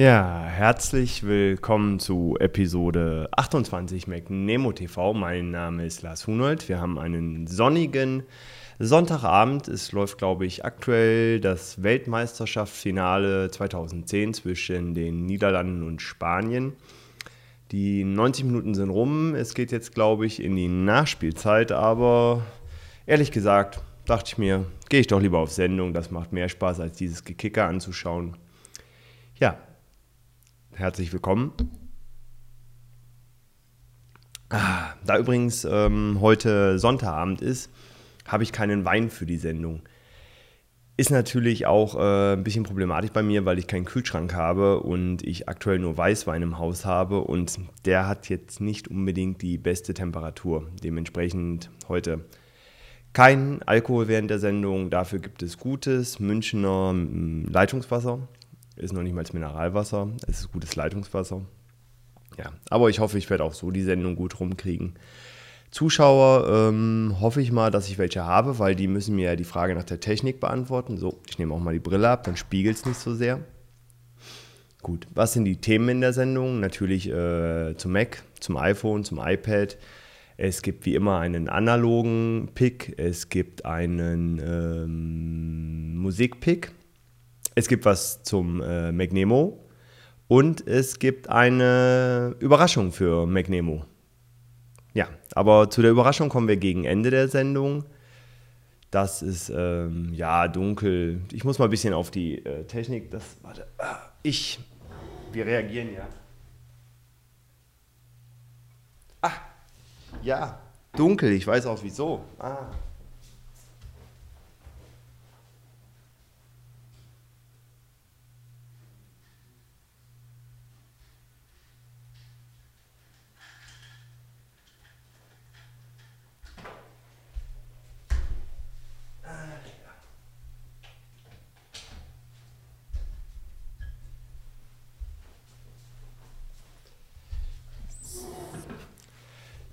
Ja, herzlich willkommen zu Episode 28 McNemo TV. Mein Name ist Lars Hunold. Wir haben einen sonnigen Sonntagabend. Es läuft, glaube ich, aktuell das Weltmeisterschaftsfinale 2010 zwischen den Niederlanden und Spanien. Die 90 Minuten sind rum. Es geht jetzt, glaube ich, in die Nachspielzeit. Aber ehrlich gesagt, dachte ich mir, gehe ich doch lieber auf Sendung. Das macht mehr Spaß, als dieses Gekicker anzuschauen. Ja, herzlich willkommen. Ah, da übrigens ähm, heute Sonntagabend ist, habe ich keinen Wein für die Sendung. Ist natürlich auch äh, ein bisschen problematisch bei mir, weil ich keinen Kühlschrank habe und ich aktuell nur Weißwein im Haus habe und der hat jetzt nicht unbedingt die beste Temperatur. Dementsprechend heute kein Alkohol während der Sendung, dafür gibt es gutes Münchner Leitungswasser ist noch nicht mal Mineralwasser, es ist gutes Leitungswasser. Ja, aber ich hoffe, ich werde auch so die Sendung gut rumkriegen. Zuschauer ähm, hoffe ich mal, dass ich welche habe, weil die müssen mir ja die Frage nach der Technik beantworten. So, ich nehme auch mal die Brille ab, dann spiegelt es nicht so sehr. Gut, was sind die Themen in der Sendung? Natürlich äh, zum Mac, zum iPhone, zum iPad. Es gibt wie immer einen analogen Pick, es gibt einen ähm, Musikpick, es gibt was zum äh, McNemo und es gibt eine Überraschung für McNemo. Ja, aber zu der Überraschung kommen wir gegen Ende der Sendung. Das ist ähm, ja dunkel. Ich muss mal ein bisschen auf die äh, Technik. Das, warte, ah, ich. Wir reagieren ja. Ah, ja, dunkel. Ich weiß auch wieso. Ah.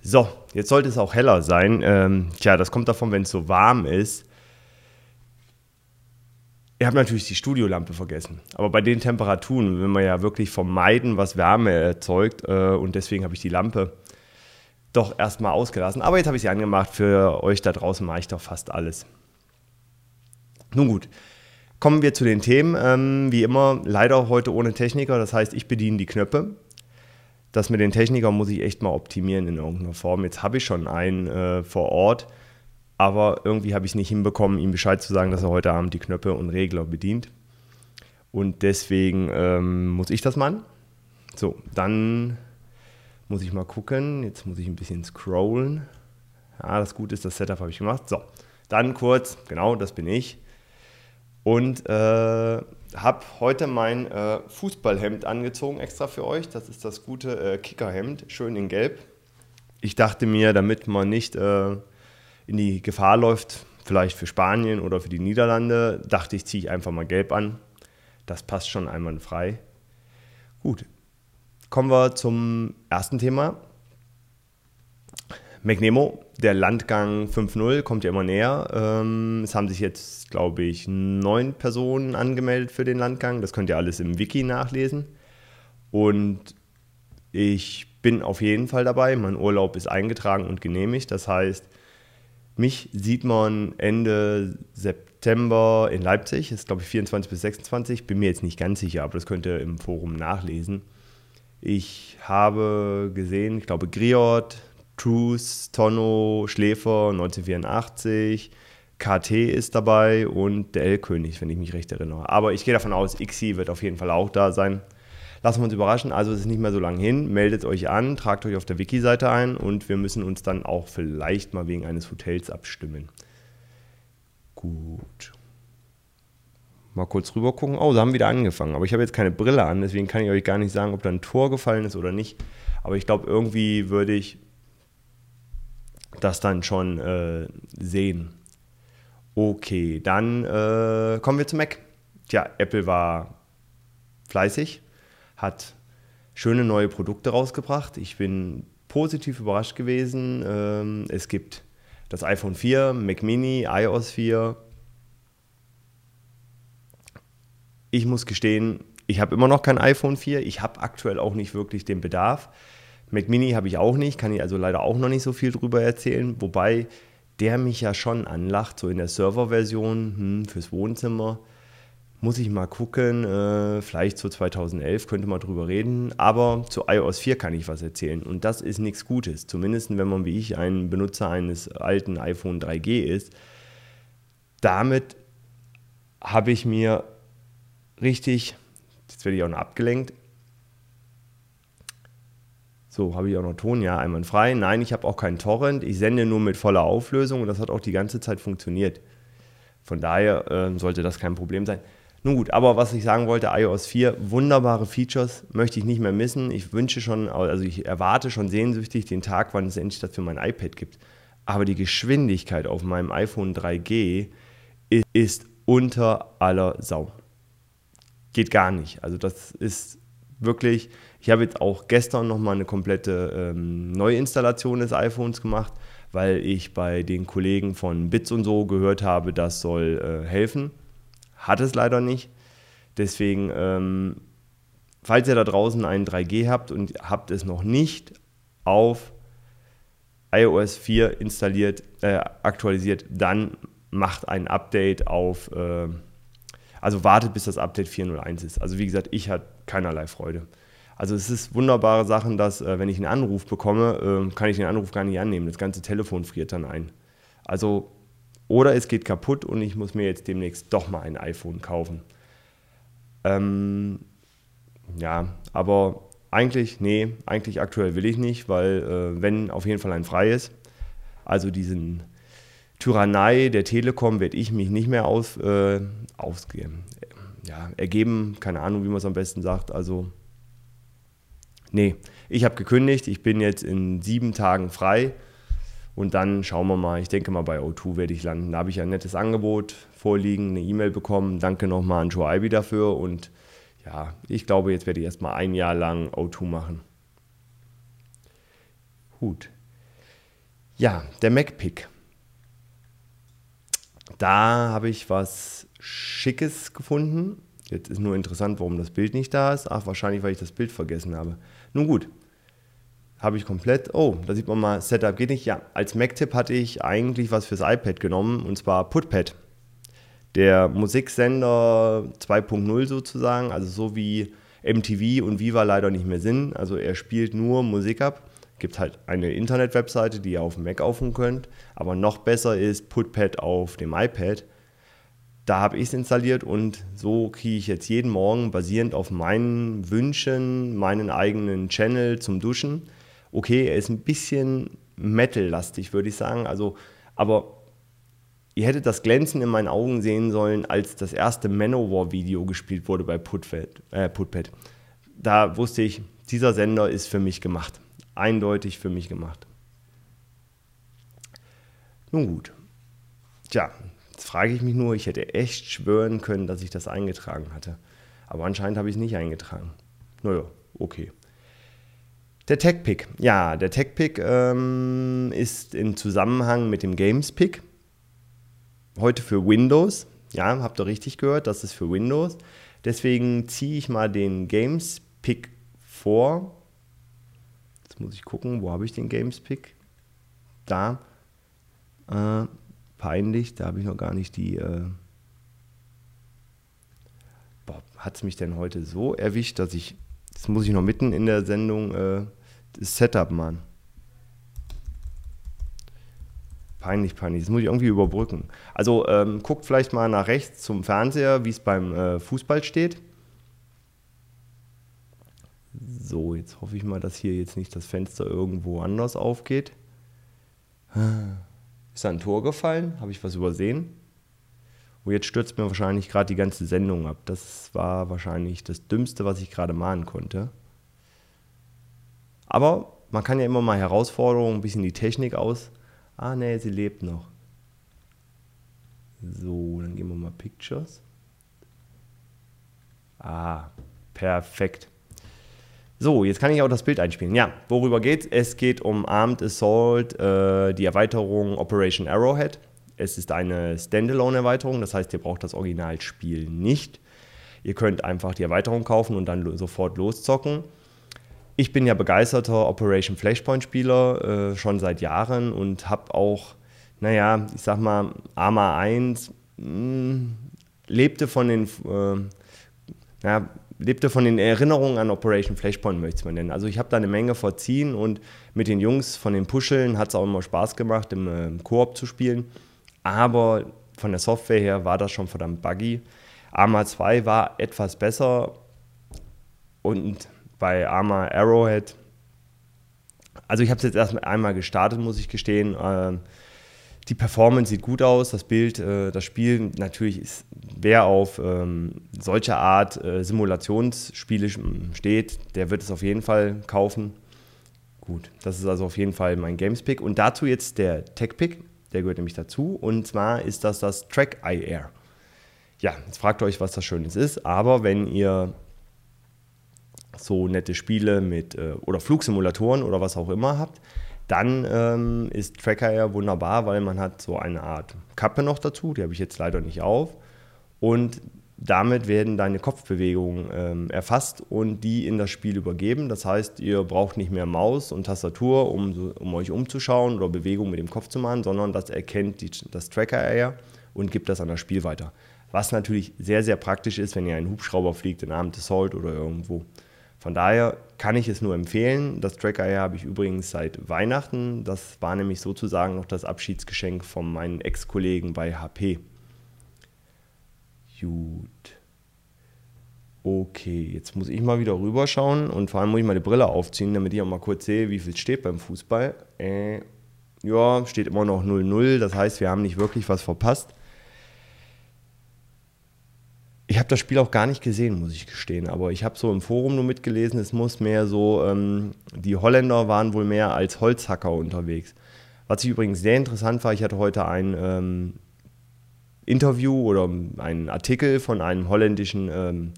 So, jetzt sollte es auch heller sein. Ähm, tja, das kommt davon, wenn es so warm ist. Ihr habt natürlich die Studiolampe vergessen. Aber bei den Temperaturen will man ja wirklich vermeiden, was Wärme erzeugt. Äh, und deswegen habe ich die Lampe doch erstmal ausgelassen. Aber jetzt habe ich sie angemacht. Für euch da draußen mache ich doch fast alles. Nun gut, kommen wir zu den Themen. Ähm, wie immer, leider heute ohne Techniker. Das heißt, ich bediene die Knöpfe das mit den Technikern muss ich echt mal optimieren in irgendeiner Form. Jetzt habe ich schon einen äh, vor Ort, aber irgendwie habe ich es nicht hinbekommen, ihm Bescheid zu sagen, dass er heute Abend die Knöpfe und Regler bedient. Und deswegen ähm, muss ich das machen. So, dann muss ich mal gucken. Jetzt muss ich ein bisschen scrollen. Ja, das Gute ist, das Setup habe ich gemacht. So, dann kurz, genau, das bin ich. Und äh, habe heute mein äh, Fußballhemd angezogen, extra für euch. Das ist das gute äh, Kickerhemd, schön in Gelb. Ich dachte mir, damit man nicht äh, in die Gefahr läuft, vielleicht für Spanien oder für die Niederlande, dachte ich, ziehe ich einfach mal Gelb an. Das passt schon einwandfrei. Gut, kommen wir zum ersten Thema. McNemo, der Landgang 5.0 kommt ja immer näher. Ähm, es haben sich jetzt, glaube ich, neun Personen angemeldet für den Landgang. Das könnt ihr alles im Wiki nachlesen. Und ich bin auf jeden Fall dabei. Mein Urlaub ist eingetragen und genehmigt. Das heißt, mich sieht man Ende September in Leipzig. Das ist, glaube ich, 24 bis 26. Bin mir jetzt nicht ganz sicher, aber das könnt ihr im Forum nachlesen. Ich habe gesehen, ich glaube, Griot, Truth, Tonno, Schläfer 1984, KT ist dabei und der L-König, wenn ich mich recht erinnere. Aber ich gehe davon aus, Xi wird auf jeden Fall auch da sein. Lassen wir uns überraschen. Also es ist nicht mehr so lange hin. Meldet euch an, tragt euch auf der Wiki-Seite ein und wir müssen uns dann auch vielleicht mal wegen eines Hotels abstimmen. Gut. Mal kurz rüber gucken. Oh, sie haben wieder angefangen. Aber ich habe jetzt keine Brille an, deswegen kann ich euch gar nicht sagen, ob da ein Tor gefallen ist oder nicht. Aber ich glaube, irgendwie würde ich das dann schon äh, sehen. Okay, dann äh, kommen wir zu Mac. Tja, Apple war fleißig, hat schöne neue Produkte rausgebracht. Ich bin positiv überrascht gewesen. Ähm, es gibt das iPhone 4, Mac Mini, iOS 4. Ich muss gestehen, Ich habe immer noch kein iPhone 4. Ich habe aktuell auch nicht wirklich den Bedarf. Mac Mini habe ich auch nicht, kann ich also leider auch noch nicht so viel drüber erzählen. Wobei der mich ja schon anlacht, so in der Serverversion hm, fürs Wohnzimmer. Muss ich mal gucken, äh, vielleicht zu 2011 könnte man drüber reden, aber zu iOS 4 kann ich was erzählen und das ist nichts Gutes, zumindest wenn man wie ich ein Benutzer eines alten iPhone 3G ist. Damit habe ich mir richtig, jetzt werde ich auch noch abgelenkt, so, habe ich auch noch Ton? Ja, einwandfrei. Nein, ich habe auch keinen Torrent. Ich sende nur mit voller Auflösung und das hat auch die ganze Zeit funktioniert. Von daher äh, sollte das kein Problem sein. Nun gut, aber was ich sagen wollte, iOS 4, wunderbare Features, möchte ich nicht mehr missen. Ich wünsche schon, also ich erwarte schon sehnsüchtig den Tag, wann es endlich das für mein iPad gibt. Aber die Geschwindigkeit auf meinem iPhone 3G ist unter aller Sau. Geht gar nicht. Also das ist wirklich, ich habe jetzt auch gestern nochmal eine komplette ähm, Neuinstallation des iPhones gemacht, weil ich bei den Kollegen von Bits und so gehört habe, das soll äh, helfen. Hat es leider nicht. Deswegen, ähm, falls ihr da draußen einen 3G habt und habt es noch nicht auf iOS 4 installiert, äh, aktualisiert, dann macht ein Update auf, äh, also wartet bis das Update 4.01 ist. Also wie gesagt, ich hatte keinerlei Freude. Also es ist wunderbare Sachen, dass äh, wenn ich einen Anruf bekomme, äh, kann ich den Anruf gar nicht annehmen. Das ganze Telefon friert dann ein. Also oder es geht kaputt und ich muss mir jetzt demnächst doch mal ein iPhone kaufen. Ähm, ja, aber eigentlich, nee, eigentlich aktuell will ich nicht, weil äh, wenn auf jeden Fall ein freies, also diesen Tyrannei der Telekom werde ich mich nicht mehr aus, äh, ausgeben, ja, ergeben, keine Ahnung, wie man es am besten sagt, also nee, ich habe gekündigt, ich bin jetzt in sieben Tagen frei und dann schauen wir mal, ich denke mal bei O2 werde ich landen. Da habe ich ein nettes Angebot vorliegen, eine E-Mail bekommen. Danke nochmal an Joe Ivy dafür. Und ja, ich glaube, jetzt werde ich erstmal ein Jahr lang O2 machen. Gut. Ja, der MacPick. Da habe ich was Schickes gefunden. Jetzt ist nur interessant, warum das Bild nicht da ist. Ach, wahrscheinlich, weil ich das Bild vergessen habe. Nun gut, habe ich komplett, oh, da sieht man mal, Setup geht nicht. Ja, als Mac-Tipp hatte ich eigentlich was fürs iPad genommen und zwar Putpad. Der Musiksender 2.0 sozusagen, also so wie MTV und Viva leider nicht mehr sind. Also er spielt nur Musik ab. Gibt halt eine Internet-Webseite, die ihr auf dem Mac aufrufen könnt. Aber noch besser ist Putpad auf dem iPad. Da habe ich es installiert und so kriege ich jetzt jeden Morgen basierend auf meinen Wünschen meinen eigenen Channel zum Duschen okay, er ist ein bisschen Metal-lastig, würde ich sagen. Also, aber ihr hättet das Glänzen in meinen Augen sehen sollen, als das erste Manowar-Video gespielt wurde bei Putpad, äh, Putpad. Da wusste ich, dieser Sender ist für mich gemacht. Eindeutig für mich gemacht. Nun gut. Tja, jetzt frage ich mich nur, ich hätte echt schwören können, dass ich das eingetragen hatte. Aber anscheinend habe ich es nicht eingetragen. Naja, okay. Der Tech-Pick. Ja, der Tech-Pick ähm, ist im Zusammenhang mit dem Games-Pick. Heute für Windows. Ja, habt ihr richtig gehört, das ist für Windows. Deswegen ziehe ich mal den Games-Pick vor. Jetzt muss ich gucken, wo habe ich den Games-Pick? Da. Äh, peinlich, da habe ich noch gar nicht die... Äh hat es mich denn heute so erwischt, dass ich, das muss ich noch mitten in der Sendung äh, Setup, Mann. Peinlich, peinlich. Das muss ich irgendwie überbrücken. Also ähm, guckt vielleicht mal nach rechts zum Fernseher, wie es beim äh, Fußball steht. So, jetzt hoffe ich mal, dass hier jetzt nicht das Fenster irgendwo anders aufgeht. Ist da ein Tor gefallen? Habe ich was übersehen? Und jetzt stürzt mir wahrscheinlich gerade die ganze Sendung ab. Das war wahrscheinlich das Dümmste, was ich gerade mahnen konnte. Aber man kann ja immer mal Herausforderungen, ein bisschen die Technik aus. Ah, nee, sie lebt noch. So, dann gehen wir mal Pictures. Ah, perfekt. So, jetzt kann ich auch das Bild einspielen. Ja, worüber geht's? Es geht um Armed Assault, äh, die Erweiterung Operation Arrowhead. Es ist eine Standalone-Erweiterung, das heißt, ihr braucht das Originalspiel nicht. Ihr könnt einfach die Erweiterung kaufen und dann sofort loszocken. Ich bin ja begeisterter Operation Flashpoint-Spieler äh, schon seit Jahren und habe auch, naja, ich sag mal, Arma 1 mh, lebte von den, äh, naja, lebte von den Erinnerungen an Operation Flashpoint, möchte ich mal nennen. Also ich habe da eine Menge verziehen und mit den Jungs von den Puscheln hat es auch immer Spaß gemacht, im, äh, Koop zu spielen. Aber von der Software her war das schon verdammt buggy. Arma 2 war etwas besser und bei Arma Arrowhead, also ich habe es jetzt erst einmal gestartet, muss ich gestehen. Ähm, die Performance sieht gut aus, das Bild, äh, das Spiel natürlich ist, wer auf ähm, solche Art äh, Simulationsspiele steht, der wird es auf jeden Fall kaufen. Gut, das ist also auf jeden Fall mein Games-Pick. Und dazu jetzt der Tech-Pick, der gehört nämlich dazu. Und zwar ist das das Track IR. Ja, jetzt fragt euch, was das Schönes ist. Aber wenn ihr so nette Spiele mit äh, oder Flugsimulatoren oder was auch immer habt, dann ähm, ist Tracker ja wunderbar, weil man hat so eine Art Kappe noch dazu, die habe ich jetzt leider nicht auf. Und damit werden deine Kopfbewegungen ähm, erfasst und die in das Spiel übergeben. Das heißt, ihr braucht nicht mehr Maus und Tastatur, um, um euch umzuschauen oder Bewegungen mit dem Kopf zu machen, sondern das erkennt die, das Tracker-Area und gibt das an das Spiel weiter. Was natürlich sehr, sehr praktisch ist, wenn ihr einen Hubschrauber fliegt in Armed Assault oder irgendwo. Von daher kann ich es nur empfehlen. Das Tracker habe ich übrigens seit Weihnachten. Das war nämlich sozusagen noch das Abschiedsgeschenk von meinen Ex-Kollegen bei HP. Gut. Okay, jetzt muss ich mal wieder rüberschauen und vor allem muss ich mal die Brille aufziehen, damit ich auch mal kurz sehe, wie viel steht beim Fußball. Äh, ja, steht immer noch 0-0, das heißt, wir haben nicht wirklich was verpasst. Ich habe das Spiel auch gar nicht gesehen, muss ich gestehen. Aber ich habe so im Forum nur mitgelesen, es muss mehr so, ähm, die Holländer waren wohl mehr als Holzhacker unterwegs. Was ich übrigens sehr interessant war, ich hatte heute ein ähm, Interview oder einen Artikel von einem holländischen ähm,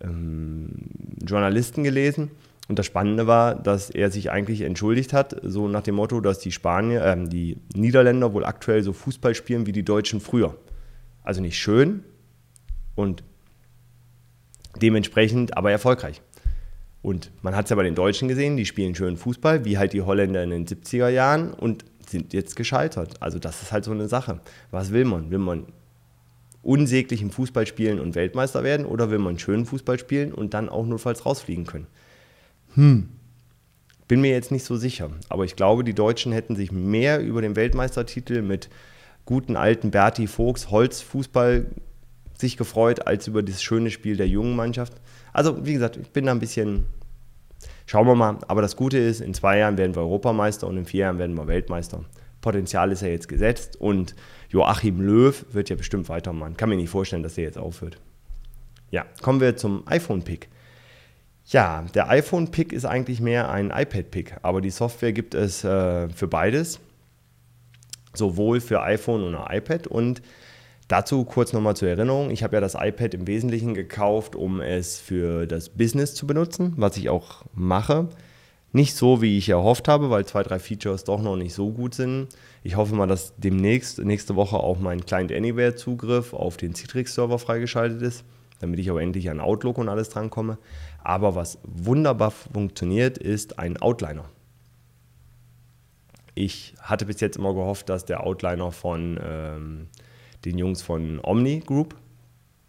ähm Journalisten gelesen. Und das Spannende war, dass er sich eigentlich entschuldigt hat, so nach dem Motto, dass die Spanier, äh, die Niederländer wohl aktuell so Fußball spielen wie die Deutschen früher. Also nicht schön, und dementsprechend aber erfolgreich. Und man hat es ja bei den Deutschen gesehen, die spielen schön Fußball, wie halt die Holländer in den 70er Jahren und sind jetzt gescheitert. Also das ist halt so eine Sache. Was will man? Will man unsäglich im Fußball spielen und Weltmeister werden oder will man schönen Fußball spielen und dann auch notfalls rausfliegen können? Hm. Bin mir jetzt nicht so sicher, aber ich glaube, die Deutschen hätten sich mehr über den Weltmeistertitel mit guten alten Berti Vogts Holzfußball sich gefreut als über das schöne Spiel der jungen Mannschaft. Also, wie gesagt, ich bin da ein bisschen. Schauen wir mal. Aber das Gute ist, in zwei Jahren werden wir Europameister und in vier Jahren werden wir Weltmeister. Potenzial ist ja jetzt gesetzt und Joachim Löw wird ja bestimmt weitermachen. Kann mir nicht vorstellen, dass der jetzt aufhört. Ja, kommen wir zum iPhone-Pick. Ja, der iPhone-Pick ist eigentlich mehr ein iPad-Pick, aber die Software gibt es äh, für beides, sowohl für iPhone und iPad. Und Dazu kurz nochmal zur Erinnerung, ich habe ja das iPad im Wesentlichen gekauft, um es für das Business zu benutzen, was ich auch mache. Nicht so, wie ich erhofft habe, weil zwei, drei Features doch noch nicht so gut sind. Ich hoffe mal, dass demnächst, nächste Woche auch mein Client Anywhere Zugriff auf den Citrix-Server freigeschaltet ist, damit ich auch endlich an Outlook und alles drankomme. Aber was wunderbar funktioniert, ist ein Outliner. Ich hatte bis jetzt immer gehofft, dass der Outliner von ähm, den Jungs von Omni Group,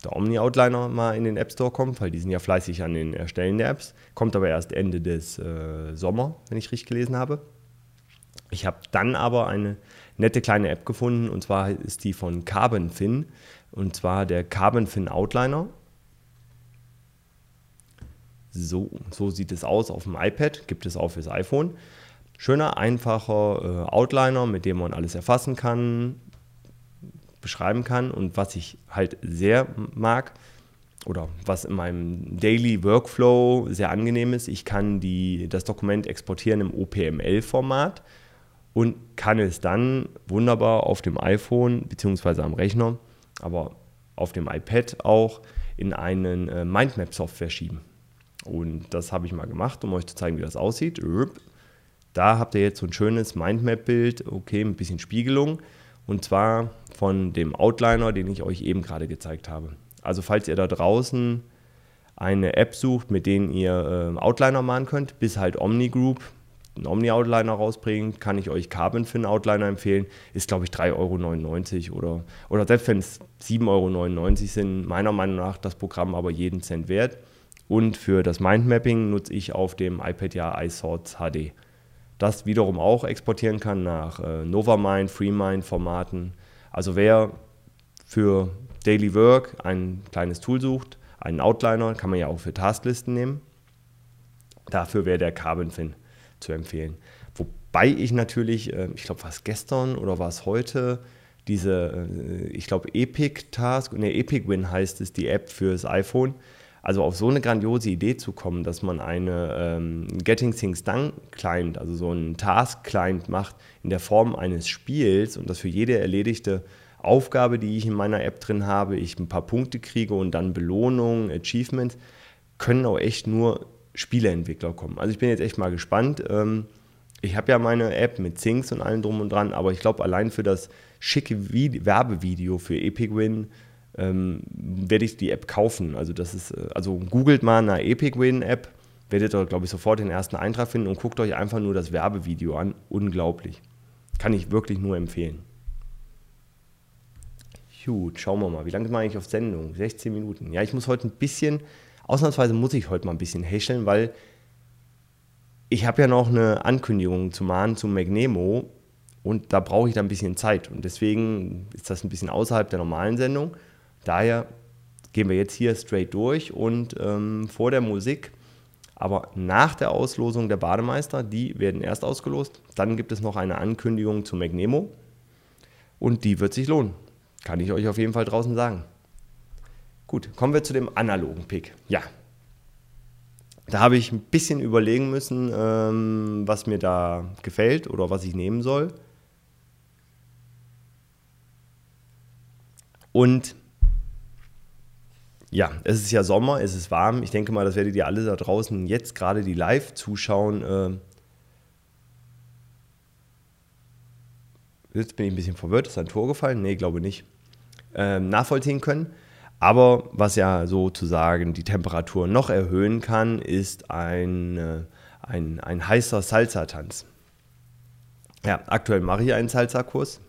der Omni Outliner, mal in den App Store kommt, weil die sind ja fleißig an den Erstellen der Apps. Kommt aber erst Ende des äh, Sommer, wenn ich richtig gelesen habe. Ich habe dann aber eine nette kleine App gefunden und zwar ist die von Carbon Fin und zwar der Carbon Fin Outliner. So, so sieht es aus auf dem iPad, gibt es auch fürs iPhone. Schöner, einfacher äh, Outliner, mit dem man alles erfassen kann, beschreiben kann und was ich halt sehr mag oder was in meinem Daily Workflow sehr angenehm ist, ich kann die, das Dokument exportieren im OPML-Format und kann es dann wunderbar auf dem iPhone bzw. am Rechner, aber auf dem iPad auch in einen äh, Mindmap-Software schieben. Und das habe ich mal gemacht, um euch zu zeigen, wie das aussieht. Da habt ihr jetzt so ein schönes Mindmap-Bild, okay, ein bisschen Spiegelung. Und zwar von dem Outliner, den ich euch eben gerade gezeigt habe. Also falls ihr da draußen eine App sucht, mit denen ihr äh, Outliner malen könnt, bis halt Omni Group einen Omni-Outliner rausbringt, kann ich euch Carbon Fin Outliner empfehlen. Ist, glaube ich, 3,99 Euro oder, oder selbst wenn es 7,99 Euro sind, meiner Meinung nach das Programm aber jeden Cent wert. Und für das Mindmapping nutze ich auf dem iPad ja iSorts HD. Das wiederum auch exportieren kann nach äh, NovaMind, FreeMind-Formaten. Also wer für Daily Work ein kleines Tool sucht, einen Outliner, kann man ja auch für Tasklisten nehmen. Dafür wäre der Carbon Fin zu empfehlen. Wobei ich natürlich, äh, ich glaube, war es gestern oder war es heute, diese, äh, ich glaube, Epic Task, ne, Epic Win heißt es, die App fürs iPhone. Also auf so eine grandiose Idee zu kommen, dass man eine ähm, Getting Things Done Client, also so einen Task Client macht in der Form eines Spiels und dass für jede erledigte Aufgabe, die ich in meiner App drin habe, ich ein paar Punkte kriege und dann Belohnungen, Achievements, können auch echt nur Spieleentwickler kommen. Also ich bin jetzt echt mal gespannt. Ähm, ich habe ja meine App mit Things und allem drum und dran, aber ich glaube, allein für das schicke Vide Werbevideo für Epic Win ähm, werde ich die App kaufen. Also das ist, äh, also googelt mal eine Epic Win App, werdet ihr, glaube ich, sofort den ersten Eintrag finden und guckt euch einfach nur das Werbevideo an. Unglaublich. Kann ich wirklich nur empfehlen. Gut, schauen wir mal. Wie lange sind wir eigentlich auf Sendung? 16 Minuten. Ja, ich muss heute ein bisschen Ausnahmsweise muss ich heute mal ein bisschen häscheln, weil ich habe ja noch eine Ankündigung zu machen zu Magnemo und da brauche ich dann ein bisschen Zeit. Und deswegen ist das ein bisschen außerhalb der normalen Sendung. Daher gehen wir jetzt hier straight durch und ähm, vor der Musik, aber nach der Auslosung der Bademeister, die werden erst ausgelost. Dann gibt es noch eine Ankündigung zu Magnemo und die wird sich lohnen. Kann ich euch auf jeden Fall draußen sagen. Gut, kommen wir zu dem analogen Pick. Ja, da habe ich ein bisschen überlegen müssen, ähm, was mir da gefällt oder was ich nehmen soll. Und ja, es ist ja Sommer, es ist warm. Ich denke mal, das werdet ihr alle da draußen jetzt gerade, die live zuschauen. Äh jetzt bin ich ein bisschen verwirrt. Ist ein Tor gefallen? Nee, glaube nicht. Ähm, nachvollziehen können. Aber was ja sozusagen die Temperatur noch erhöhen kann, ist ein, äh, ein, ein heißer Salsa-Tanz. Ja, aktuell mache ich einen Salsa-Kurs.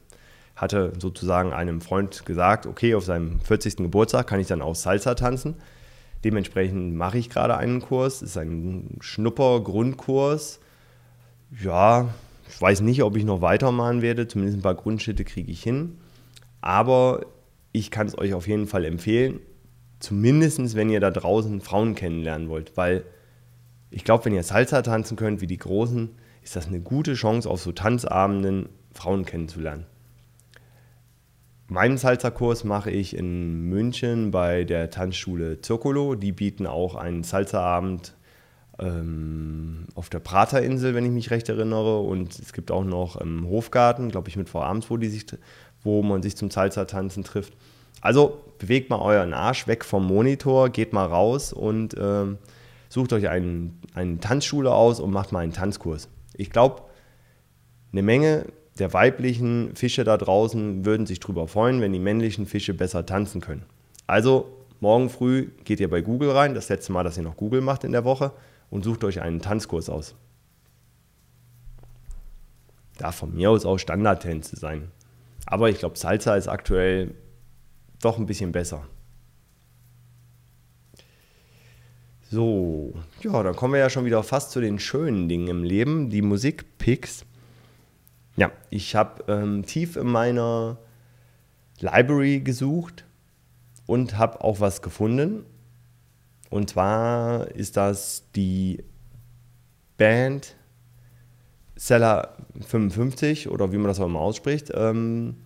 Hatte sozusagen einem Freund gesagt, okay, auf seinem 40. Geburtstag kann ich dann auch Salsa tanzen. Dementsprechend mache ich gerade einen Kurs. Ist ein Schnupper-Grundkurs. Ja, ich weiß nicht, ob ich noch weitermachen werde. Zumindest ein paar Grundschritte kriege ich hin. Aber ich kann es euch auf jeden Fall empfehlen. Zumindest, wenn ihr da draußen Frauen kennenlernen wollt. Weil ich glaube, wenn ihr Salsa tanzen könnt wie die Großen, ist das eine gute Chance, auf so Tanzabenden Frauen kennenzulernen. Meinen Salsa-Kurs mache ich in München bei der Tanzschule Circolo. Die bieten auch einen Salsa-Abend ähm, auf der Praterinsel, wenn ich mich recht erinnere. Und es gibt auch noch im Hofgarten, glaube ich, mit Frau Abends, wo die sich wo man sich zum Salsa-Tanzen trifft. Also bewegt mal euren Arsch weg vom Monitor, geht mal raus und ähm, sucht euch einen, eine Tanzschule aus und macht mal einen Tanzkurs. Ich glaube, eine Menge der weiblichen Fische da draußen würden sich darüber freuen, wenn die männlichen Fische besser tanzen können. Also morgen früh geht ihr bei Google rein, das letzte Mal, dass ihr noch Google macht in der Woche, und sucht euch einen Tanzkurs aus. Darf von mir aus auch Standardtänze sein. Aber ich glaube, Salsa ist aktuell doch ein bisschen besser. So, ja, dann kommen wir ja schon wieder fast zu den schönen Dingen im Leben, die Musikpicks. Ja, ich habe ähm, tief in meiner Library gesucht und habe auch was gefunden. Und zwar ist das die Band Seller 55 oder wie man das auch immer ausspricht, ähm,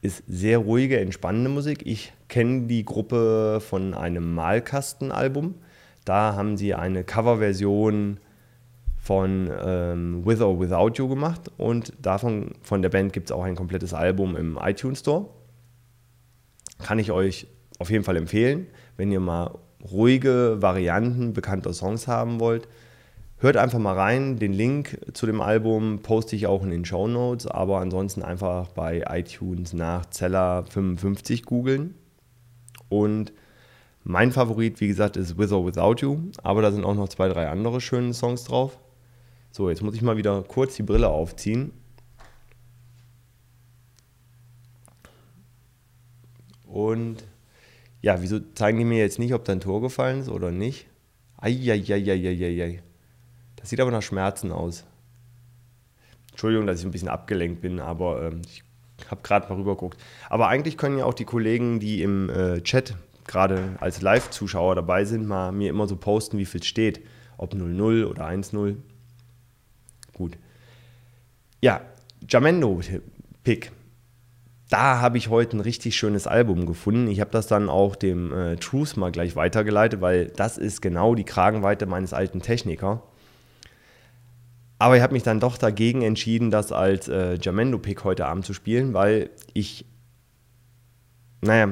ist sehr ruhige, entspannende Musik. Ich kenne die Gruppe von einem Malkastenalbum. Da haben sie eine Coverversion von ähm, With or Without You gemacht und davon von der Band gibt es auch ein komplettes Album im iTunes Store. Kann ich euch auf jeden Fall empfehlen, wenn ihr mal ruhige Varianten bekannter Songs haben wollt. Hört einfach mal rein. Den Link zu dem Album poste ich auch in den Show Notes, aber ansonsten einfach bei iTunes nach Zeller 55 googeln. Und Mein Favorit, wie gesagt, ist With or Without You, aber da sind auch noch zwei, drei andere schöne Songs drauf. So, jetzt muss ich mal wieder kurz die Brille aufziehen. Und ja, wieso zeigen die mir jetzt nicht, ob dein Tor gefallen ist oder nicht? Eieieiei. Das sieht aber nach Schmerzen aus. Entschuldigung, dass ich ein bisschen abgelenkt bin, aber ähm, ich habe gerade mal rübergeguckt. Aber eigentlich können ja auch die Kollegen, die im äh, Chat gerade als Live-Zuschauer dabei sind, mal mir immer so posten, wie viel steht. Ob 0-0 oder 1-0. Gut. Ja, Jamendo-Pick. Da habe ich heute ein richtig schönes Album gefunden. Ich habe das dann auch dem äh, Truth mal gleich weitergeleitet, weil das ist genau die Kragenweite meines alten Techniker. Aber ich habe mich dann doch dagegen entschieden, das als äh, Jamendo-Pick heute Abend zu spielen, weil ich, naja,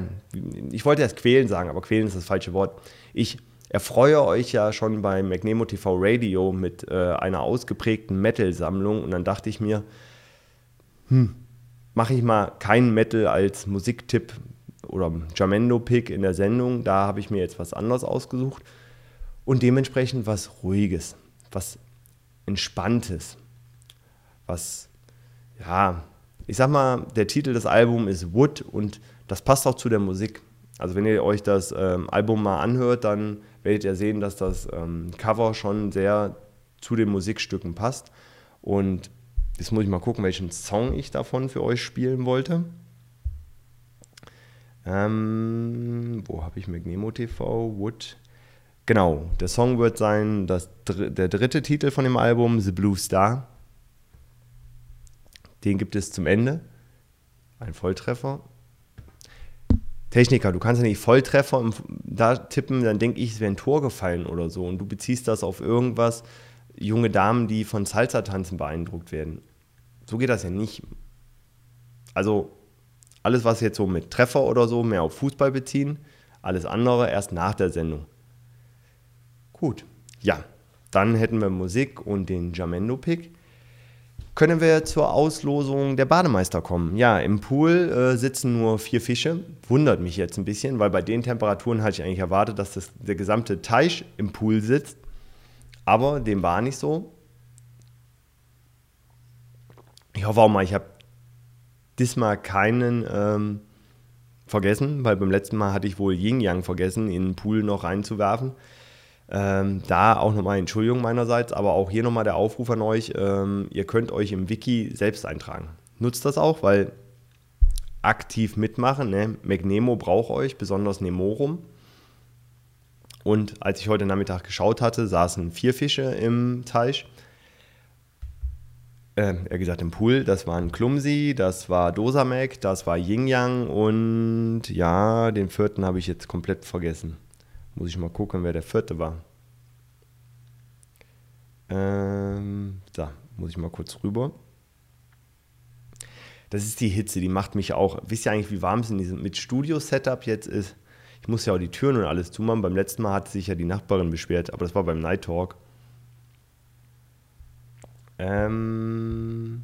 ich wollte erst quälen sagen, aber quälen ist das falsche Wort. Ich erfreue euch ja schon bei Magnemo TV Radio mit äh, einer ausgeprägten Metal-Sammlung und dann dachte ich mir, hm, mache ich mal keinen Metal als Musiktipp oder Jamendo-Pick in der Sendung. Da habe ich mir jetzt was anderes ausgesucht und dementsprechend was Ruhiges, was Entspanntes, was, ja, ich sag mal, der Titel des Albums ist Wood und das passt auch zu der Musik. Also wenn ihr euch das ähm, Album mal anhört, dann werdet ihr sehen, dass das ähm, Cover schon sehr zu den Musikstücken passt. Und jetzt muss ich mal gucken, welchen Song ich davon für euch spielen wollte. Ähm, wo habe ich Magnemo TV? Wood. Genau, der Song wird sein das, der dritte Titel von dem Album, The Blue Star. Den gibt es zum Ende. Ein Volltreffer. Techniker, du kannst ja nicht Volltreffer da tippen, dann denke ich, es wäre ein Tor gefallen oder so. Und du beziehst das auf irgendwas, junge Damen, die von Salsa-Tanzen beeindruckt werden. So geht das ja nicht. Also alles, was jetzt so mit Treffer oder so mehr auf Fußball beziehen, alles andere erst nach der Sendung. Gut, ja, dann hätten wir Musik und den Jamendo-Pick. Können wir zur Auslosung der Bademeister kommen? Ja, im Pool äh, sitzen nur vier Fische. Wundert mich jetzt ein bisschen, weil bei den Temperaturen hatte ich eigentlich erwartet, dass das, der gesamte Teich im Pool sitzt. Aber dem war nicht so. Ich hoffe auch mal, ich habe diesmal keinen ähm, vergessen, weil beim letzten Mal hatte ich wohl Yin Yang vergessen, in den Pool noch reinzuwerfen. Ähm, da auch nochmal Entschuldigung meinerseits, aber auch hier nochmal der Aufruf an euch, ähm, ihr könnt euch im Wiki selbst eintragen. Nutzt das auch, weil aktiv mitmachen, ne? McNemo braucht euch, besonders Nemorum. Und als ich heute Nachmittag geschaut hatte, saßen vier Fische im Teich. Äh, er gesagt im Pool. Das waren Clumsy, das war Dosamek, das war Yin Yang und ja, den vierten habe ich jetzt komplett vergessen. Muss ich mal gucken, wer der vierte war. Ähm, da muss ich mal kurz rüber. Das ist die Hitze, die macht mich auch. Wisst ihr eigentlich, wie warm es in diesem mit Studio-Setup jetzt ist? Ich muss ja auch die Türen und alles zumachen. Beim letzten Mal hat sich ja die Nachbarin beschwert, aber das war beim Night Talk. Ähm,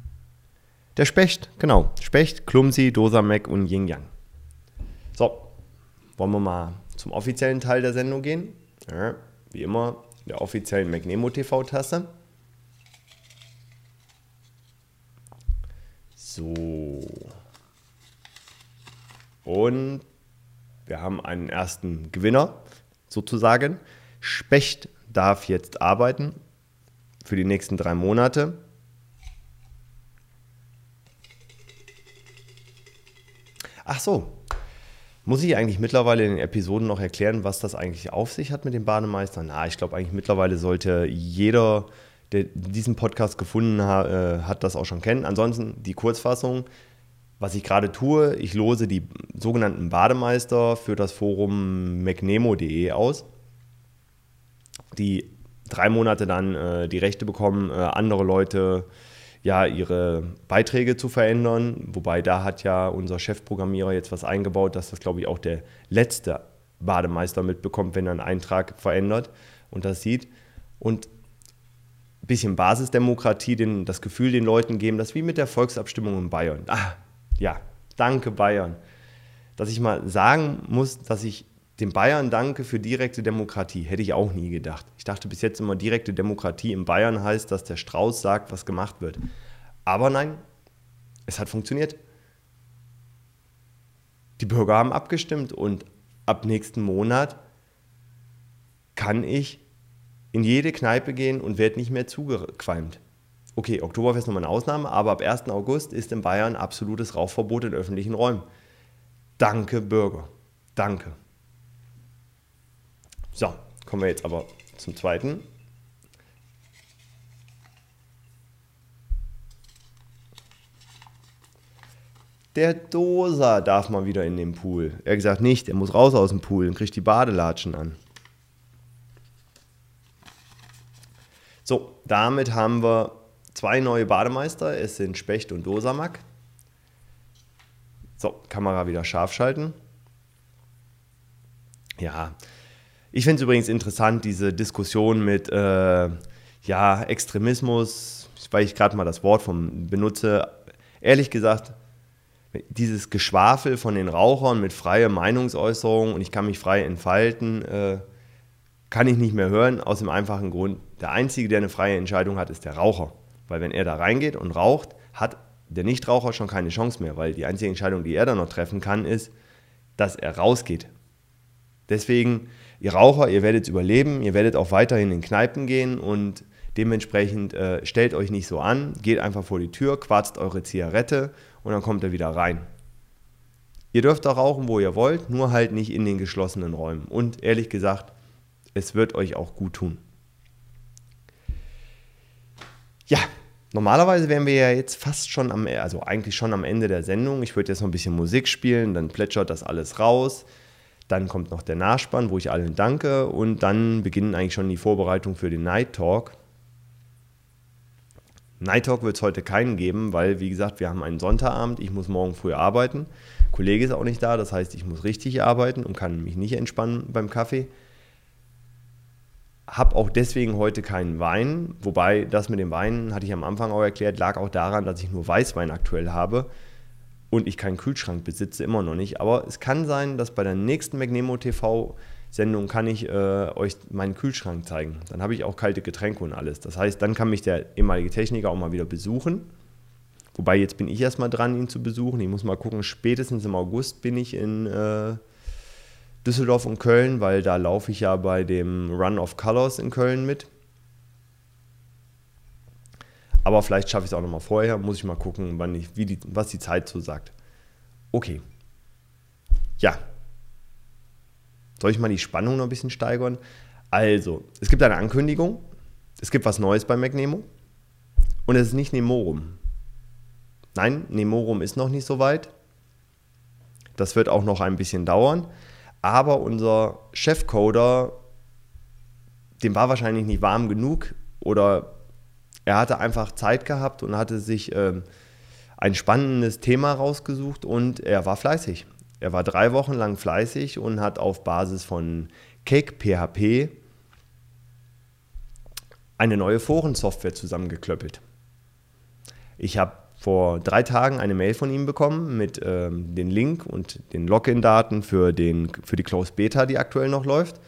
der Specht, genau. Specht, Clumsy, Dosamek und Yin Yang. So, wollen wir mal zum offiziellen Teil der Sendung gehen. Ja, wie immer, der offiziellen McNemo TV-Tasse. So. Und wir haben einen ersten Gewinner sozusagen. Specht darf jetzt arbeiten für die nächsten drei Monate. Ach so, muss ich eigentlich mittlerweile in den Episoden noch erklären, was das eigentlich auf sich hat mit dem Bademeistern? Na, ich glaube eigentlich mittlerweile sollte jeder, der diesen Podcast gefunden hat, äh, hat, das auch schon kennen. Ansonsten die Kurzfassung. Was ich gerade tue, ich lose die sogenannten Bademeister für das Forum mcnemo.de aus, die drei Monate dann äh, die Rechte bekommen, äh, andere Leute äh, ja, ihre Beiträge zu verändern. Wobei da hat ja unser Chefprogrammierer jetzt was eingebaut, dass das, glaube ich, auch der letzte Bademeister mitbekommt, wenn er einen Eintrag verändert und das sieht. Und ein bisschen Basisdemokratie, den, das Gefühl den Leuten geben, das wie mit der Volksabstimmung in Bayern. Ah, ja, danke Bayern. Dass ich mal sagen muss, dass ich den Bayern danke für direkte Demokratie. Hätte ich auch nie gedacht. Ich dachte bis jetzt immer, direkte Demokratie in Bayern heißt, dass der Strauß sagt, was gemacht wird. Aber nein, es hat funktioniert. Die Bürger haben abgestimmt und ab nächsten Monat kann ich in jede Kneipe gehen und werde nicht mehr zugequalmt. Okay, Oktoberfest nochmal eine Ausnahme, aber ab 1. August ist in Bayern absolutes Rauchverbot in öffentlichen Räumen. Danke, Bürger. Danke. So, kommen wir jetzt aber zum zweiten. Der Doser darf mal wieder in den Pool. Er gesagt, nicht, er muss raus aus dem Pool und kriegt die Badelatschen an. So, damit haben wir zwei neue Bademeister. Es sind Specht und Dosamak. So, Kamera wieder scharf schalten. Ja, ich finde es übrigens interessant, diese Diskussion mit äh, ja, Extremismus, weil ich gerade mal das Wort vom benutze. Ehrlich gesagt, dieses Geschwafel von den Rauchern mit freier Meinungsäußerung und ich kann mich frei entfalten, äh, kann ich nicht mehr hören, aus dem einfachen Grund, der Einzige, der eine freie Entscheidung hat, ist der Raucher. Weil wenn er da reingeht und raucht, hat der Nichtraucher schon keine Chance mehr, weil die einzige Entscheidung, die er dann noch treffen kann, ist, dass er rausgeht. Deswegen, ihr Raucher, ihr werdet überleben, ihr werdet auch weiterhin in Kneipen gehen und dementsprechend äh, stellt euch nicht so an, geht einfach vor die Tür, quarzt eure Zigarette und dann kommt er wieder rein. Ihr dürft auch rauchen, wo ihr wollt, nur halt nicht in den geschlossenen Räumen. Und ehrlich gesagt, es wird euch auch gut tun. Ja, normalerweise wären wir ja jetzt fast schon am, also eigentlich schon am Ende der Sendung. Ich würde jetzt noch ein bisschen Musik spielen, dann plätschert das alles raus. Dann kommt noch der Nachspann, wo ich allen danke. Und dann beginnen eigentlich schon die Vorbereitungen für den Night Talk. Night Talk wird es heute keinen geben, weil, wie gesagt, wir haben einen Sonntagabend. Ich muss morgen früh arbeiten. Kollege ist auch nicht da, das heißt, ich muss richtig arbeiten und kann mich nicht entspannen beim Kaffee. Hab auch deswegen heute keinen Wein, wobei das mit dem Wein, hatte ich am Anfang auch erklärt, lag auch daran, dass ich nur Weißwein aktuell habe und ich keinen Kühlschrank besitze, immer noch nicht. Aber es kann sein, dass bei der nächsten McNemo TV Sendung kann ich äh, euch meinen Kühlschrank zeigen. Dann habe ich auch kalte Getränke und alles. Das heißt, dann kann mich der ehemalige Techniker auch mal wieder besuchen. Wobei jetzt bin ich erstmal dran, ihn zu besuchen. Ich muss mal gucken, spätestens im August bin ich in äh, Düsseldorf und Köln, weil da laufe ich ja bei dem Run of Colors in Köln mit. Aber vielleicht schaffe ich es auch nochmal vorher. Muss ich mal gucken, wann ich, die, was die Zeit so sagt. Okay. Ja. Soll ich mal die Spannung noch ein bisschen steigern? Also, es gibt eine Ankündigung. Es gibt was Neues bei McNemo. Und es ist nicht Nemorum. Nein, Nemorum ist noch nicht so weit. Das wird auch noch ein bisschen dauern. Aber unser Chefcoder, dem war wahrscheinlich nicht warm genug oder er hatte einfach Zeit gehabt und hatte sich ähm, ein spannendes Thema rausgesucht und er war fleißig. Er war drei Wochen lang fleißig und hat auf Basis von Cake PHP eine neue Forensoftware zusammengeklöppelt. Ich habe vor drei Tagen eine Mail von ihm bekommen mit ähm, dem Link und den Login-Daten für, für die Closed Beta, die aktuell noch läuft.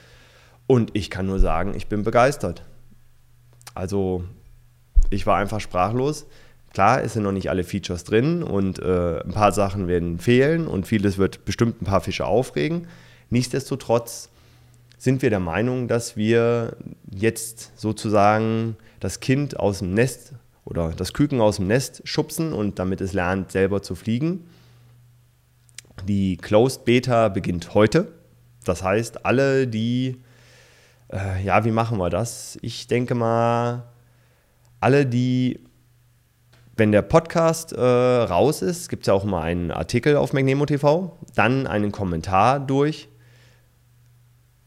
Und ich kann nur sagen, ich bin begeistert. Also ich war einfach sprachlos. Klar, es sind noch nicht alle Features drin und äh, ein paar Sachen werden fehlen und vieles wird bestimmt ein paar Fische aufregen. Nichtsdestotrotz sind wir der Meinung, dass wir jetzt sozusagen das Kind aus dem Nest oder das Küken aus dem Nest schubsen und damit es lernt, selber zu fliegen. Die Closed Beta beginnt heute. Das heißt, alle, die, äh, ja, wie machen wir das? Ich denke mal, alle, die, wenn der Podcast äh, raus ist, gibt es ja auch immer einen Artikel auf McNemo TV, dann einen Kommentar durch,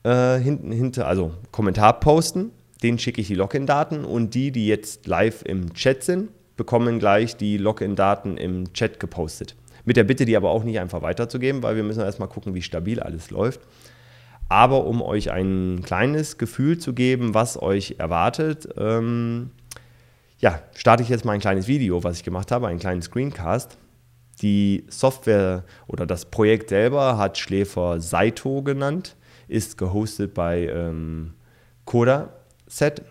äh, hinten, hinter, also Kommentar posten, den schicke ich die Login-Daten und die, die jetzt live im Chat sind, bekommen gleich die Login-Daten im Chat gepostet. Mit der Bitte, die aber auch nicht einfach weiterzugeben, weil wir müssen erstmal gucken, wie stabil alles läuft. Aber um euch ein kleines Gefühl zu geben, was euch erwartet, ähm, ja, starte ich jetzt mal ein kleines Video, was ich gemacht habe, einen kleinen Screencast. Die Software oder das Projekt selber hat Schläfer Saito genannt. ist gehostet bei ähm, Coda Set.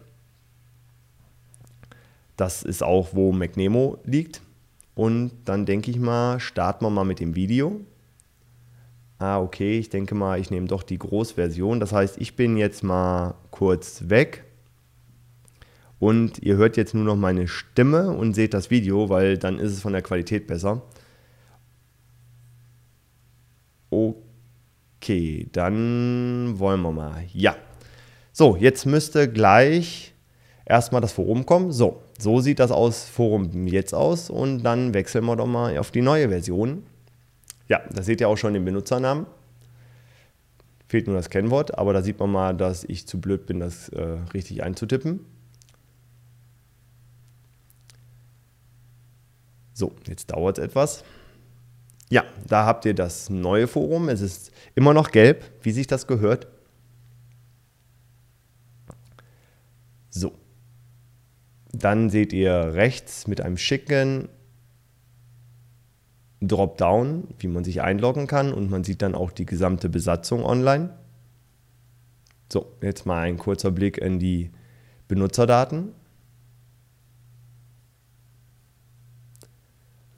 Das ist auch, wo McNemo liegt. Und dann denke ich mal, starten wir mal mit dem Video. Ah, okay, ich denke mal, ich nehme doch die Großversion. Das heißt, ich bin jetzt mal kurz weg. Und ihr hört jetzt nur noch meine Stimme und seht das Video, weil dann ist es von der Qualität besser. Okay, dann wollen wir mal. Ja. So, jetzt müsste gleich erstmal das Forum kommen. So, so sieht das aus Forum jetzt aus und dann wechseln wir doch mal auf die neue Version. Ja, da seht ihr auch schon den Benutzernamen. Fehlt nur das Kennwort, aber da sieht man mal, dass ich zu blöd bin, das äh, richtig einzutippen. So, jetzt dauert es etwas. Ja, da habt ihr das neue Forum. Es ist immer noch gelb, wie sich das gehört. So. Dann seht ihr rechts mit einem schicken Dropdown, wie man sich einloggen kann und man sieht dann auch die gesamte Besatzung online. So, jetzt mal ein kurzer Blick in die Benutzerdaten.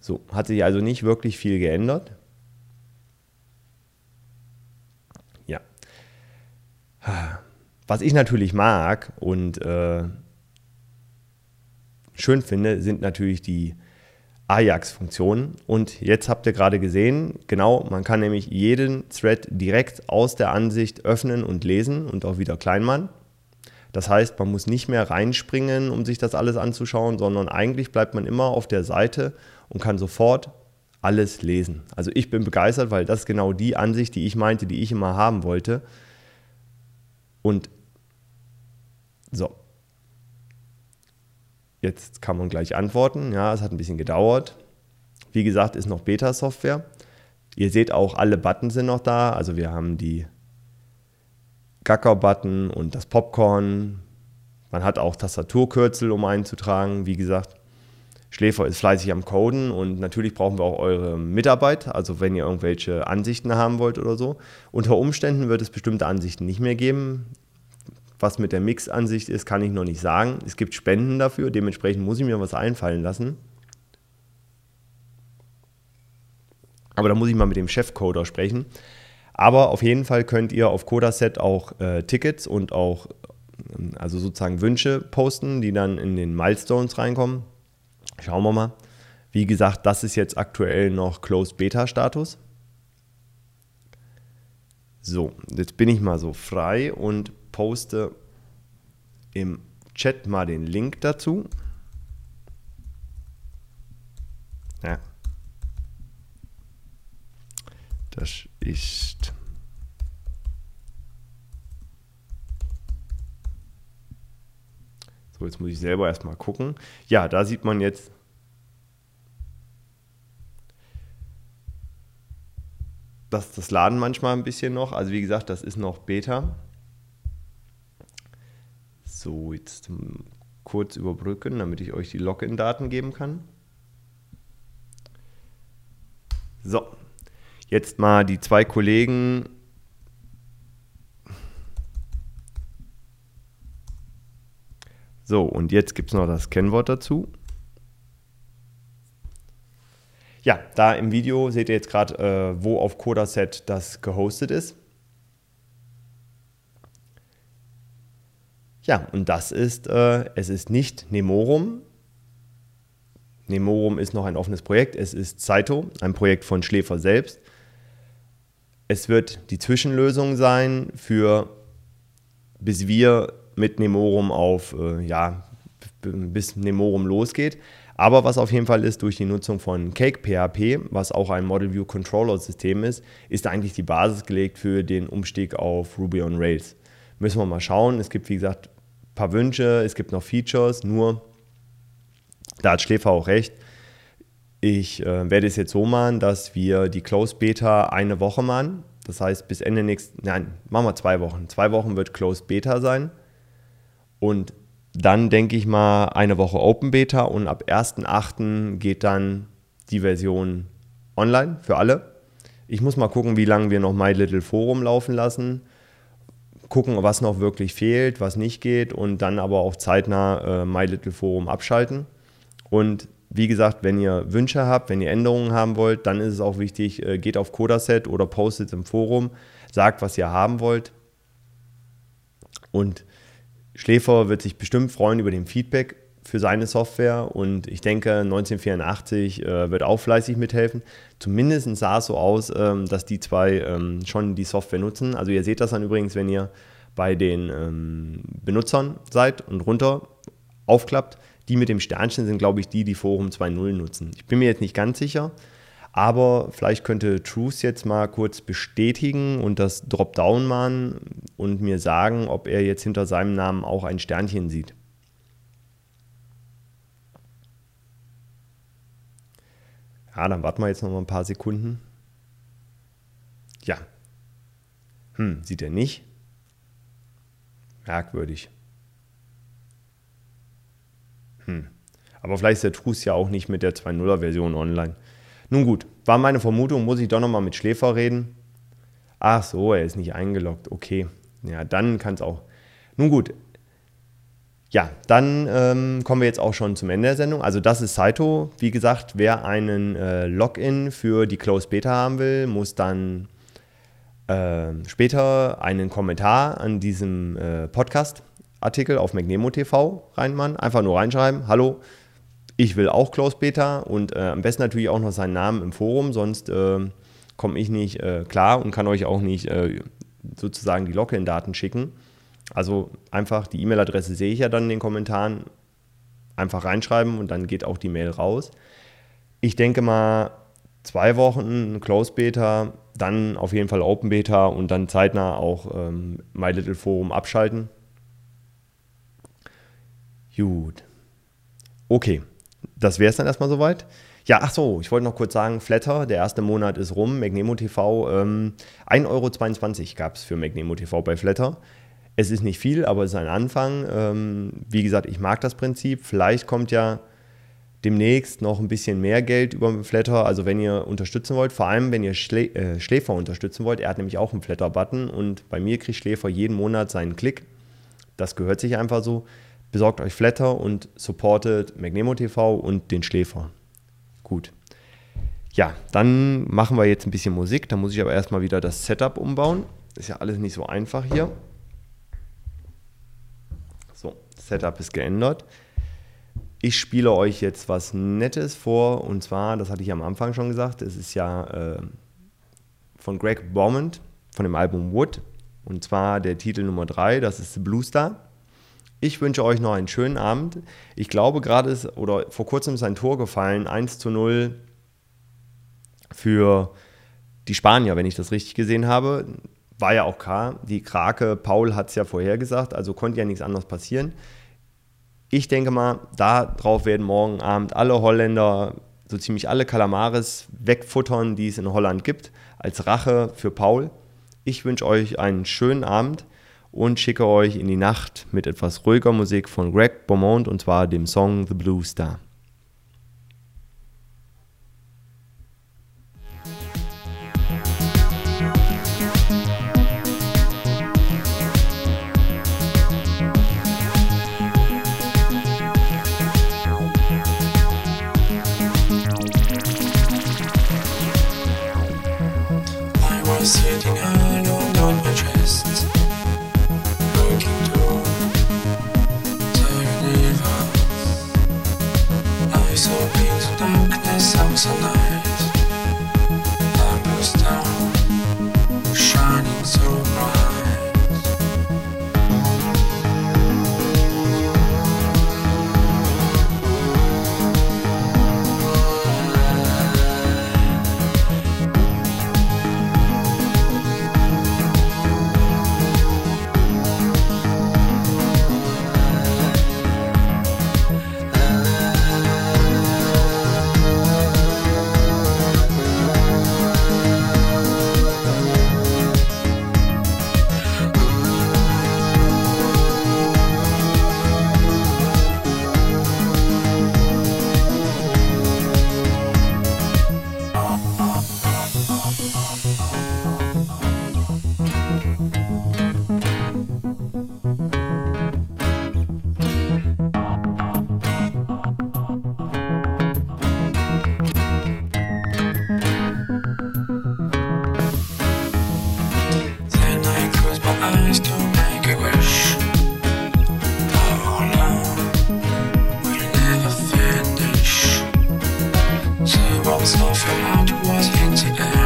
So, hat sich also nicht wirklich viel geändert. Ja. Was ich natürlich mag und äh, schön finde, sind natürlich die Ajax-Funktionen. Und jetzt habt ihr gerade gesehen, genau, man kann nämlich jeden Thread direkt aus der Ansicht öffnen und lesen und auch wieder klein machen. Das heißt, man muss nicht mehr reinspringen, um sich das alles anzuschauen, sondern eigentlich bleibt man immer auf der Seite und kann sofort alles lesen. Also ich bin begeistert, weil das ist genau die Ansicht, die ich meinte, die ich immer haben wollte. Und so. Jetzt kann man gleich antworten. Ja, es hat ein bisschen gedauert. Wie gesagt, ist noch Beta-Software. Ihr seht auch, alle Buttons sind noch da. Also wir haben die Gacker-Button und das Popcorn. Man hat auch Tastaturkürzel, um einzutragen. Wie gesagt, Schläfer ist fleißig am Coden und natürlich brauchen wir auch eure Mitarbeit, also wenn ihr irgendwelche Ansichten haben wollt oder so. Unter Umständen wird es bestimmte Ansichten nicht mehr geben. Was mit der Mix-Ansicht ist, kann ich noch nicht sagen. Es gibt Spenden dafür, dementsprechend muss ich mir was einfallen lassen. Aber da muss ich mal mit dem Chefcoder sprechen. Aber auf jeden Fall könnt ihr auf Codaset auch äh, Tickets und auch also sozusagen Wünsche posten, die dann in den Milestones reinkommen. Schauen wir mal. Wie gesagt, das ist jetzt aktuell noch Closed Beta Status. So, jetzt bin ich mal so frei und poste im Chat mal den Link dazu. Ja. Das ist Jetzt muss ich selber erstmal gucken. Ja, da sieht man jetzt dass das Laden manchmal ein bisschen noch. Also wie gesagt, das ist noch Beta. So, jetzt kurz überbrücken, damit ich euch die Login-Daten geben kann. So, jetzt mal die zwei Kollegen So, und jetzt gibt es noch das Kennwort dazu. Ja, da im Video seht ihr jetzt gerade, äh, wo auf Codaset das gehostet ist. Ja, und das ist, äh, es ist nicht Nemorum. Nemorum ist noch ein offenes Projekt. Es ist Saito, ein Projekt von Schläfer selbst. Es wird die Zwischenlösung sein für, bis wir mit Nemorum auf, äh, ja, bis Nemorum losgeht. Aber was auf jeden Fall ist, durch die Nutzung von Cake PHP, was auch ein Model View Controller System ist, ist eigentlich die Basis gelegt für den Umstieg auf Ruby on Rails. Müssen wir mal schauen. Es gibt, wie gesagt, ein paar Wünsche, es gibt noch Features, nur da hat Schläfer auch recht. Ich äh, werde es jetzt so machen, dass wir die Close Beta eine Woche machen. Das heißt, bis Ende nächsten, nein, machen wir zwei Wochen. Zwei Wochen wird Close Beta sein. Und dann denke ich mal eine Woche Open Beta und ab 1.8. geht dann die Version online für alle. Ich muss mal gucken, wie lange wir noch My Little Forum laufen lassen, gucken, was noch wirklich fehlt, was nicht geht und dann aber auch zeitnah äh, My Little Forum abschalten. Und wie gesagt, wenn ihr Wünsche habt, wenn ihr Änderungen haben wollt, dann ist es auch wichtig, äh, geht auf Codaset oder postet im Forum, sagt, was ihr haben wollt. Und Schläfer wird sich bestimmt freuen über den Feedback für seine Software und ich denke, 1984 äh, wird auch fleißig mithelfen. Zumindest sah es so aus, ähm, dass die zwei ähm, schon die Software nutzen. Also ihr seht das dann übrigens, wenn ihr bei den ähm, Benutzern seid und runter aufklappt. Die mit dem Sternchen sind, glaube ich, die, die Forum 2.0 nutzen. Ich bin mir jetzt nicht ganz sicher, aber vielleicht könnte Truth jetzt mal kurz bestätigen und das Dropdown machen und mir sagen, ob er jetzt hinter seinem Namen auch ein Sternchen sieht. Ja, dann warten wir jetzt noch mal ein paar Sekunden. Ja. Hm, sieht er nicht? Merkwürdig. Hm. Aber vielleicht ist der Trus ja auch nicht mit der 2.0er Version online. Nun gut, war meine Vermutung, muss ich doch nochmal mit Schläfer reden. Ach so, er ist nicht eingeloggt. Okay. Ja, dann kann es auch. Nun gut, ja, dann ähm, kommen wir jetzt auch schon zum Ende der Sendung. Also das ist Saito. Wie gesagt, wer einen äh, Login für die Closed Beta haben will, muss dann äh, später einen Kommentar an diesem äh, Podcast-Artikel auf McNemo TV reinmachen. Einfach nur reinschreiben, hallo, ich will auch Closed Beta und äh, am besten natürlich auch noch seinen Namen im Forum, sonst äh, komme ich nicht äh, klar und kann euch auch nicht sozusagen die Login-Daten schicken. Also einfach die E-Mail-Adresse sehe ich ja dann in den Kommentaren. Einfach reinschreiben und dann geht auch die Mail raus. Ich denke mal, zwei Wochen Close Beta, dann auf jeden Fall Open Beta und dann zeitnah auch ähm, My Little Forum abschalten. Gut. Okay, das wäre es dann erstmal soweit. Ja, ach so, ich wollte noch kurz sagen, Flatter, der erste Monat ist rum, Magnemo TV, ähm, 1,22 Euro gab es für Magnemo TV bei Flatter. Es ist nicht viel, aber es ist ein Anfang. Ähm, wie gesagt, ich mag das Prinzip. Vielleicht kommt ja demnächst noch ein bisschen mehr Geld über Flatter. Also wenn ihr unterstützen wollt, vor allem wenn ihr Schlä äh, Schläfer unterstützen wollt. Er hat nämlich auch einen Flatter-Button und bei mir kriegt Schläfer jeden Monat seinen Klick. Das gehört sich einfach so. Besorgt euch Flatter und supportet Magnemo TV und den Schläfer. Gut. Ja, dann machen wir jetzt ein bisschen Musik. Da muss ich aber erstmal wieder das Setup umbauen. Ist ja alles nicht so einfach hier. Setup ist geändert. Ich spiele euch jetzt was Nettes vor und zwar, das hatte ich am Anfang schon gesagt, es ist ja äh, von Greg Beaumont von dem Album Wood und zwar der Titel Nummer 3, das ist The Blue Star. Ich wünsche euch noch einen schönen Abend. Ich glaube, gerade ist oder vor kurzem ist ein Tor gefallen, 1 zu 0 für die Spanier, wenn ich das richtig gesehen habe. War ja auch klar, die Krake, Paul hat es ja vorhergesagt, also konnte ja nichts anderes passieren. Ich denke mal, darauf werden morgen Abend alle Holländer so ziemlich alle Kalamares wegfuttern, die es in Holland gibt, als Rache für Paul. Ich wünsche euch einen schönen Abend und schicke euch in die Nacht mit etwas ruhiger Musik von Greg Beaumont und zwar dem Song The Blue Star. Was off your heart was in the.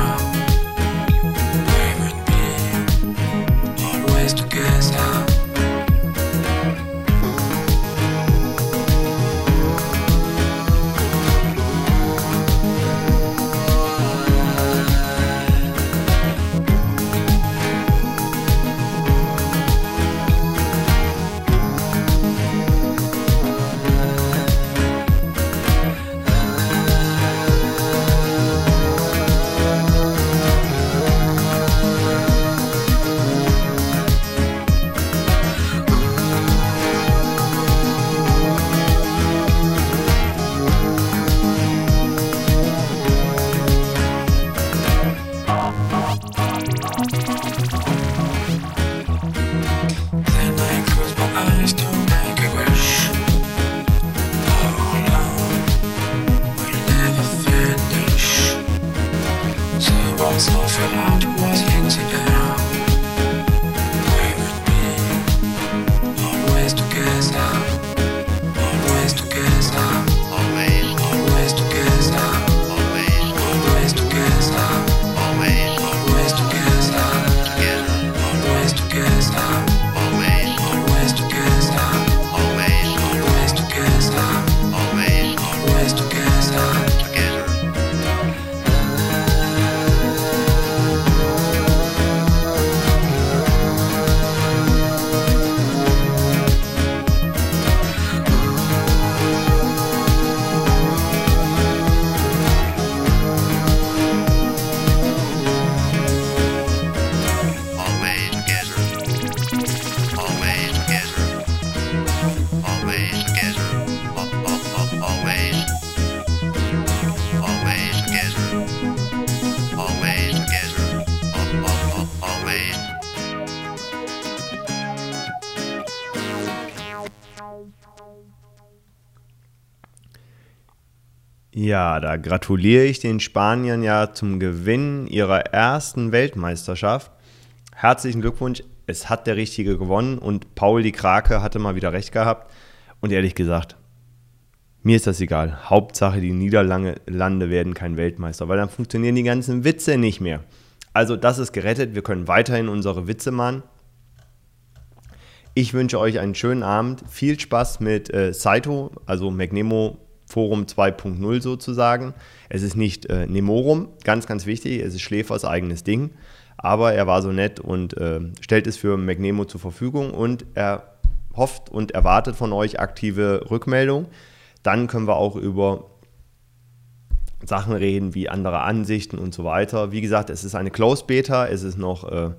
Ja, da gratuliere ich den Spaniern ja zum Gewinn ihrer ersten Weltmeisterschaft. Herzlichen Glückwunsch, es hat der Richtige gewonnen und Paul die Krake hatte mal wieder recht gehabt. Und ehrlich gesagt, mir ist das egal. Hauptsache, die Niederlande werden kein Weltmeister, weil dann funktionieren die ganzen Witze nicht mehr. Also, das ist gerettet. Wir können weiterhin unsere Witze machen. Ich wünsche euch einen schönen Abend. Viel Spaß mit äh, Saito, also McNemo Forum 2.0 sozusagen. Es ist nicht äh, Nemorum, ganz, ganz wichtig. Es ist Schläfers eigenes Ding. Aber er war so nett und äh, stellt es für McNemo zur Verfügung und er hofft und erwartet von euch aktive Rückmeldung. Dann können wir auch über Sachen reden wie andere Ansichten und so weiter. Wie gesagt, es ist eine Closed Beta, es ist noch, äh,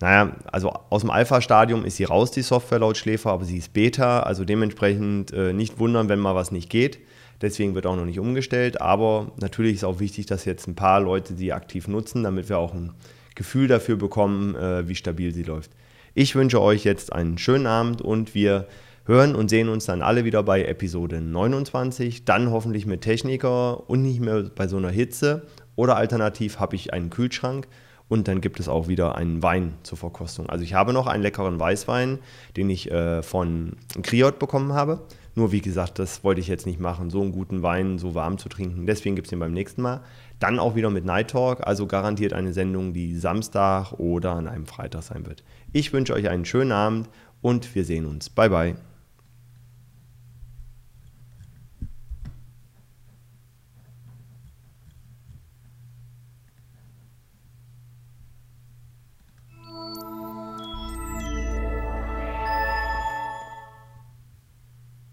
naja, also aus dem Alpha-Stadium ist sie raus, die Software laut Schläfer, aber sie ist Beta, also dementsprechend äh, nicht wundern, wenn mal was nicht geht. Deswegen wird auch noch nicht umgestellt, aber natürlich ist auch wichtig, dass jetzt ein paar Leute die aktiv nutzen, damit wir auch ein Gefühl dafür bekommen, äh, wie stabil sie läuft. Ich wünsche euch jetzt einen schönen Abend und wir hören und sehen uns dann alle wieder bei Episode 29, dann hoffentlich mit Techniker und nicht mehr bei so einer Hitze. Oder alternativ habe ich einen Kühlschrank und dann gibt es auch wieder einen Wein zur Verkostung. Also ich habe noch einen leckeren Weißwein, den ich äh, von Kriot bekommen habe. Nur wie gesagt, das wollte ich jetzt nicht machen, so einen guten Wein so warm zu trinken. Deswegen gibt es den beim nächsten Mal. Dann auch wieder mit Night Talk, also garantiert eine Sendung, die Samstag oder an einem Freitag sein wird. Ich wünsche euch einen schönen Abend und wir sehen uns. Bye bye.